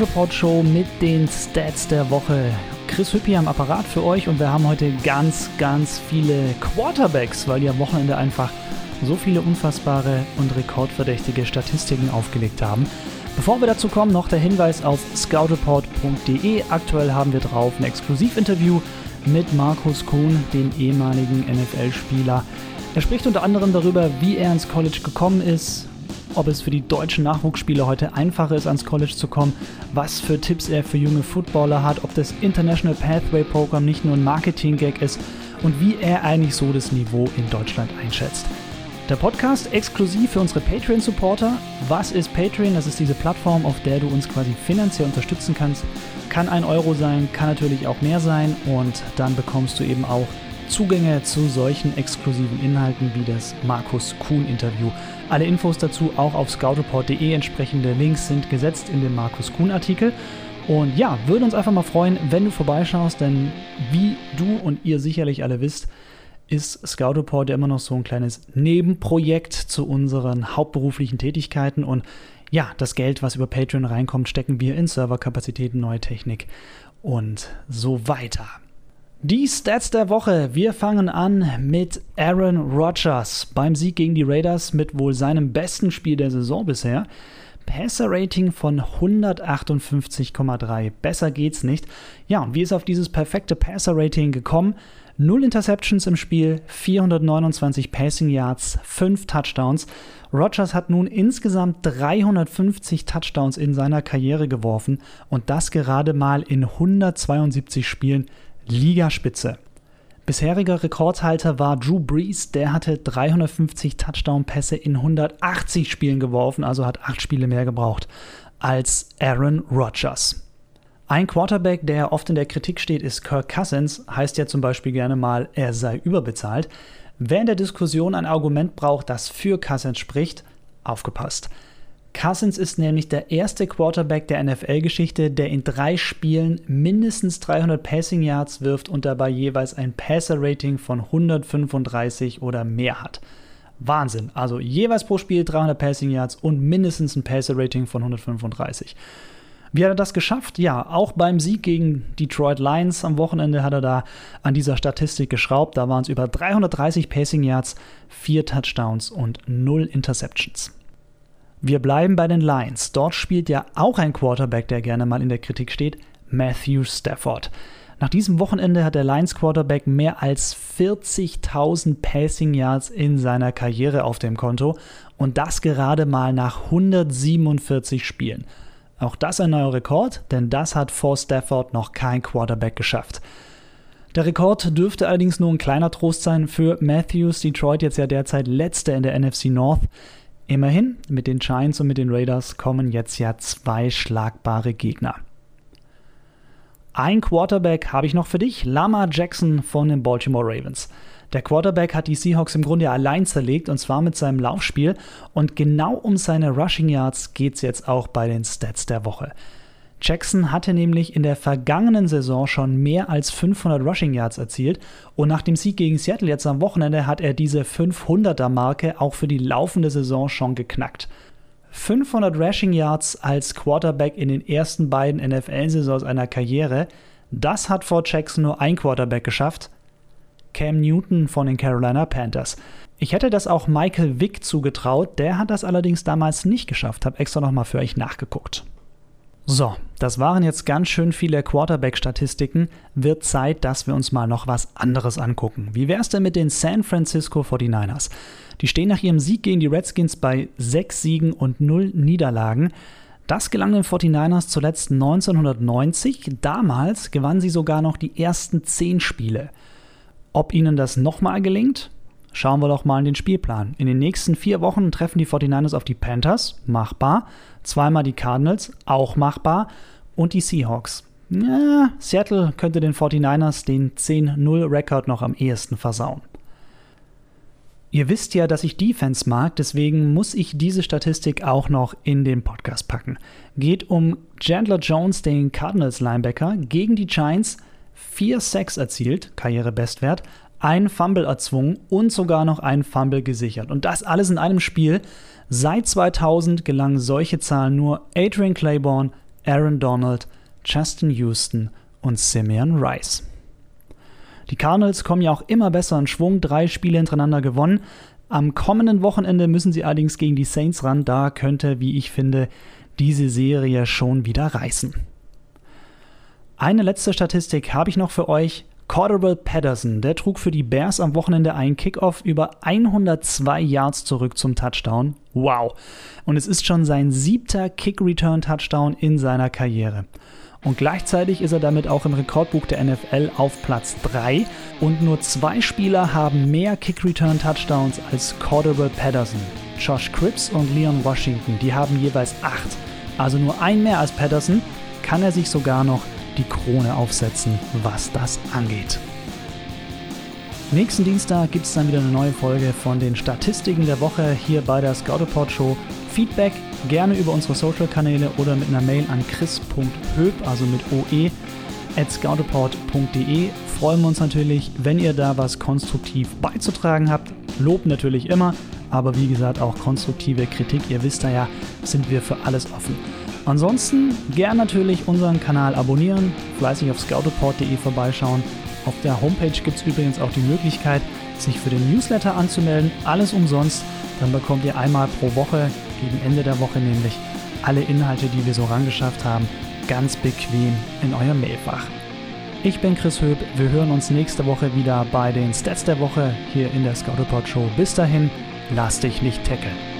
Report Show mit den Stats der Woche. Chris Hüppi am Apparat für euch und wir haben heute ganz, ganz viele Quarterbacks, weil die am Wochenende einfach so viele unfassbare und rekordverdächtige Statistiken aufgelegt haben. Bevor wir dazu kommen, noch der Hinweis auf scoutreport.de. Aktuell haben wir drauf ein Exklusivinterview mit Markus Kuhn, dem ehemaligen NFL-Spieler. Er spricht unter anderem darüber, wie er ins College gekommen ist, ob es für die deutschen Nachwuchsspieler heute einfacher ist, ans College zu kommen, was für Tipps er für junge Footballer hat, ob das International Pathway Program nicht nur ein Marketing-Gag ist und wie er eigentlich so das Niveau in Deutschland einschätzt. Der Podcast exklusiv für unsere Patreon-Supporter. Was ist Patreon? Das ist diese Plattform, auf der du uns quasi finanziell unterstützen kannst. Kann ein Euro sein, kann natürlich auch mehr sein und dann bekommst du eben auch Zugänge zu solchen exklusiven Inhalten wie das Markus Kuhn Interview. Alle Infos dazu auch auf scoutreport.de. Entsprechende Links sind gesetzt in dem Markus Kuhn Artikel. Und ja, würde uns einfach mal freuen, wenn du vorbeischaust, denn wie du und ihr sicherlich alle wisst, ist Scout Report ja immer noch so ein kleines Nebenprojekt zu unseren hauptberuflichen Tätigkeiten und ja, das Geld, was über Patreon reinkommt, stecken wir in Serverkapazitäten, neue Technik und so weiter. Die Stats der Woche. Wir fangen an mit Aaron Rodgers beim Sieg gegen die Raiders mit wohl seinem besten Spiel der Saison bisher. Passer-Rating von 158,3. Besser geht's nicht. Ja, und wie ist auf dieses perfekte Passer-Rating gekommen? Null Interceptions im Spiel, 429 Passing Yards, 5 Touchdowns. Rodgers hat nun insgesamt 350 Touchdowns in seiner Karriere geworfen und das gerade mal in 172 Spielen. Ligaspitze. Bisheriger Rekordhalter war Drew Brees, der hatte 350 Touchdown-Pässe in 180 Spielen geworfen, also hat 8 Spiele mehr gebraucht als Aaron Rodgers. Ein Quarterback, der oft in der Kritik steht, ist Kirk Cousins, heißt ja zum Beispiel gerne mal, er sei überbezahlt. Wer in der Diskussion ein Argument braucht, das für Cousins spricht, aufgepasst. Cousins ist nämlich der erste Quarterback der NFL-Geschichte, der in drei Spielen mindestens 300 Passing Yards wirft und dabei jeweils ein Passer-Rating von 135 oder mehr hat. Wahnsinn. Also jeweils pro Spiel 300 Passing Yards und mindestens ein Passer-Rating von 135. Wie hat er das geschafft? Ja, auch beim Sieg gegen Detroit Lions am Wochenende hat er da an dieser Statistik geschraubt. Da waren es über 330 Passing Yards, 4 Touchdowns und 0 Interceptions. Wir bleiben bei den Lions. Dort spielt ja auch ein Quarterback, der gerne mal in der Kritik steht, Matthew Stafford. Nach diesem Wochenende hat der Lions Quarterback mehr als 40.000 Passing Yards in seiner Karriere auf dem Konto und das gerade mal nach 147 Spielen. Auch das ein neuer Rekord, denn das hat vor Stafford noch kein Quarterback geschafft. Der Rekord dürfte allerdings nur ein kleiner Trost sein für Matthews, Detroit jetzt ja derzeit letzter in der NFC North. Immerhin, mit den Giants und mit den Raiders kommen jetzt ja zwei schlagbare Gegner. Ein Quarterback habe ich noch für dich, Lama Jackson von den Baltimore Ravens. Der Quarterback hat die Seahawks im Grunde allein zerlegt und zwar mit seinem Laufspiel und genau um seine Rushing Yards geht es jetzt auch bei den Stats der Woche. Jackson hatte nämlich in der vergangenen Saison schon mehr als 500 Rushing Yards erzielt und nach dem Sieg gegen Seattle jetzt am Wochenende hat er diese 500er Marke auch für die laufende Saison schon geknackt. 500 Rushing Yards als Quarterback in den ersten beiden NFL-Saisons einer Karriere, das hat vor Jackson nur ein Quarterback geschafft, Cam Newton von den Carolina Panthers. Ich hätte das auch Michael Vick zugetraut, der hat das allerdings damals nicht geschafft, habe extra nochmal für euch nachgeguckt. So, das waren jetzt ganz schön viele Quarterback-Statistiken. Wird Zeit, dass wir uns mal noch was anderes angucken. Wie wäre es denn mit den San Francisco 49ers? Die stehen nach ihrem Sieg gegen die Redskins bei 6 Siegen und 0 Niederlagen. Das gelang den 49ers zuletzt 1990. Damals gewannen sie sogar noch die ersten 10 Spiele. Ob ihnen das nochmal gelingt? Schauen wir doch mal in den Spielplan. In den nächsten vier Wochen treffen die 49ers auf die Panthers, machbar. Zweimal die Cardinals, auch machbar. Und die Seahawks. Ja, Seattle könnte den 49ers den 10-0-Rekord noch am ehesten versauen. Ihr wisst ja, dass ich Defense mag, deswegen muss ich diese Statistik auch noch in den Podcast packen. Geht um Chandler Jones, den Cardinals Linebacker, gegen die Giants, 4 Sacks erzielt, Karrierebestwert, ein Fumble erzwungen und sogar noch ein Fumble gesichert. Und das alles in einem Spiel. Seit 2000 gelangen solche Zahlen nur Adrian Claiborne, Aaron Donald, Justin Houston und Simeon Rice. Die Cardinals kommen ja auch immer besser in Schwung, drei Spiele hintereinander gewonnen. Am kommenden Wochenende müssen sie allerdings gegen die Saints ran, da könnte, wie ich finde, diese Serie schon wieder reißen. Eine letzte Statistik habe ich noch für euch. Cordero Patterson, der trug für die Bears am Wochenende einen Kickoff über 102 Yards zurück zum Touchdown. Wow. Und es ist schon sein siebter Kick-Return-Touchdown in seiner Karriere. Und gleichzeitig ist er damit auch im Rekordbuch der NFL auf Platz 3 und nur zwei Spieler haben mehr Kick-Return-Touchdowns als Cordero Patterson. Josh Cripps und Leon Washington, die haben jeweils 8. Also nur ein mehr als Patterson, kann er sich sogar noch die Krone aufsetzen, was das angeht. Nächsten Dienstag gibt es dann wieder eine neue Folge von den Statistiken der Woche hier bei der Scouteport Show. Feedback gerne über unsere Social-Kanäle oder mit einer Mail an chris.höb, also mit oe, at scouteport.de. Freuen wir uns natürlich, wenn ihr da was konstruktiv beizutragen habt. Lob natürlich immer, aber wie gesagt auch konstruktive Kritik. Ihr wisst da ja, sind wir für alles offen. Ansonsten gern natürlich unseren Kanal abonnieren, fleißig auf scouteport.de vorbeischauen. Auf der Homepage gibt es übrigens auch die Möglichkeit, sich für den Newsletter anzumelden. Alles umsonst. Dann bekommt ihr einmal pro Woche, gegen Ende der Woche nämlich, alle Inhalte, die wir so rangeschafft haben, ganz bequem in euer Mailfach. Ich bin Chris Höb. Wir hören uns nächste Woche wieder bei den Stats der Woche hier in der Scouteport Show. Bis dahin, lass dich nicht tackeln.